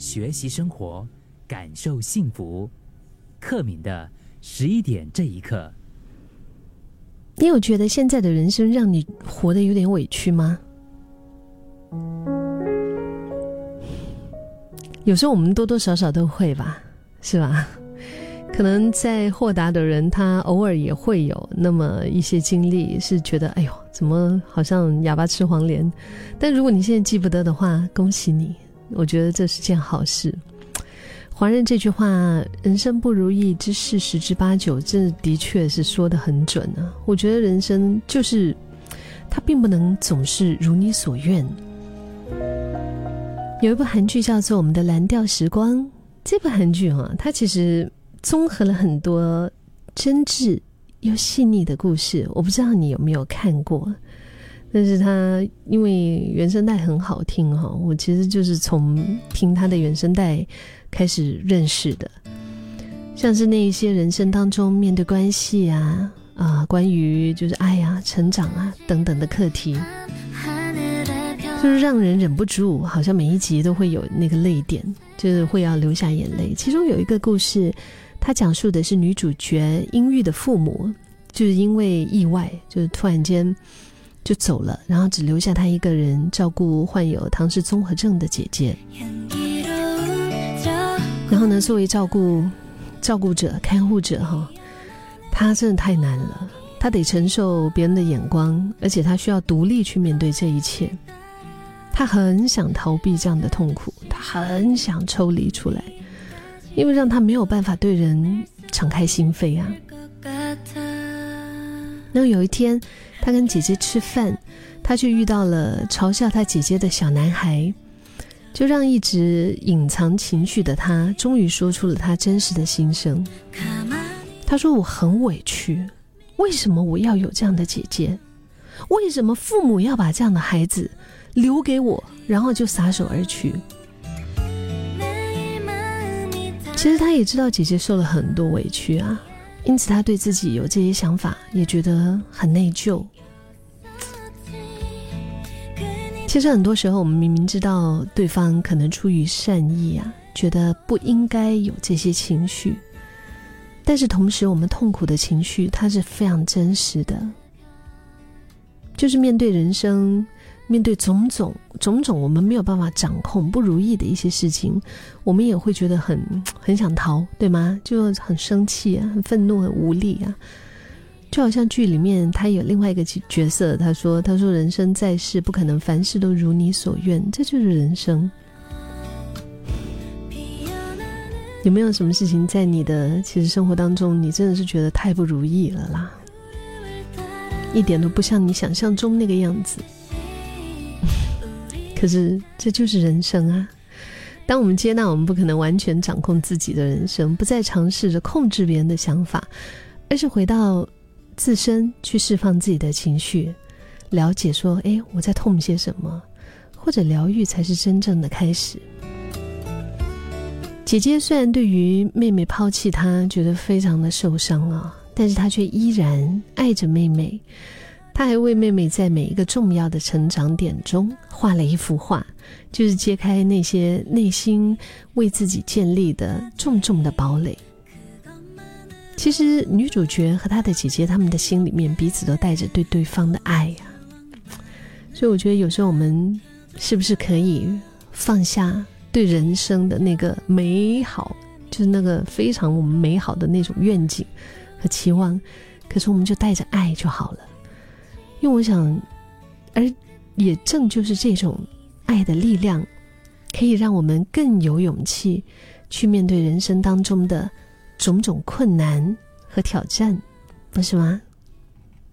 学习生活，感受幸福。克敏的十一点这一刻，你有觉得现在的人生让你活得有点委屈吗？有时候我们多多少少都会吧，是吧？可能在豁达的人，他偶尔也会有那么一些经历，是觉得哎呦，怎么好像哑巴吃黄连？但如果你现在记不得的话，恭喜你，我觉得这是件好事。华人这句话“人生不如意之事十之八九”，这的确是说的很准啊。我觉得人生就是，它并不能总是如你所愿。有一部韩剧叫做《我们的蓝调时光》，这部韩剧哈，它其实。综合了很多真挚又细腻的故事，我不知道你有没有看过，但是他因为原声带很好听哈，我其实就是从听他的原声带开始认识的，像是那一些人生当中面对关系啊啊，关于就是爱啊、成长啊等等的课题，就是让人忍不住，好像每一集都会有那个泪点，就是会要流下眼泪。其中有一个故事。他讲述的是女主角英玉的父母，就是因为意外，就是突然间就走了，然后只留下他一个人照顾患有唐氏综合症的姐姐。然后呢，作为照顾照顾者、看护者，哈，他真的太难了，他得承受别人的眼光，而且他需要独立去面对这一切。他很想逃避这样的痛苦，他很想抽离出来。因为让他没有办法对人敞开心扉啊。然后有一天，他跟姐姐吃饭，他却遇到了嘲笑他姐姐的小男孩，就让一直隐藏情绪的他，终于说出了他真实的心声。他说：“我很委屈，为什么我要有这样的姐姐？为什么父母要把这样的孩子留给我，然后就撒手而去？”其实他也知道姐姐受了很多委屈啊，因此他对自己有这些想法，也觉得很内疚。其实很多时候，我们明明知道对方可能出于善意啊，觉得不应该有这些情绪，但是同时，我们痛苦的情绪它是非常真实的，就是面对人生。面对种种种种我们没有办法掌控不如意的一些事情，我们也会觉得很很想逃，对吗？就很生气啊，很愤怒，很无力啊。就好像剧里面他有另外一个角色，他说：“他说人生在世不可能凡事都如你所愿，这就是人生。”有没有什么事情在你的其实生活当中，你真的是觉得太不如意了啦？一点都不像你想象中那个样子。可是这就是人生啊！当我们接纳我们不可能完全掌控自己的人生，不再尝试着控制别人的想法，而是回到自身去释放自己的情绪，了解说：“哎，我在痛些什么？”或者疗愈才是真正的开始。姐姐虽然对于妹妹抛弃她觉得非常的受伤啊，但是她却依然爱着妹妹。他还为妹妹在每一个重要的成长点中画了一幅画，就是揭开那些内心为自己建立的重重的堡垒。其实女主角和她的姐姐，她们的心里面彼此都带着对对方的爱呀。所以我觉得有时候我们是不是可以放下对人生的那个美好，就是那个非常我们美好的那种愿景和期望，可是我们就带着爱就好了。因为我想，而也正就是这种爱的力量，可以让我们更有勇气去面对人生当中的种种困难和挑战，不是吗？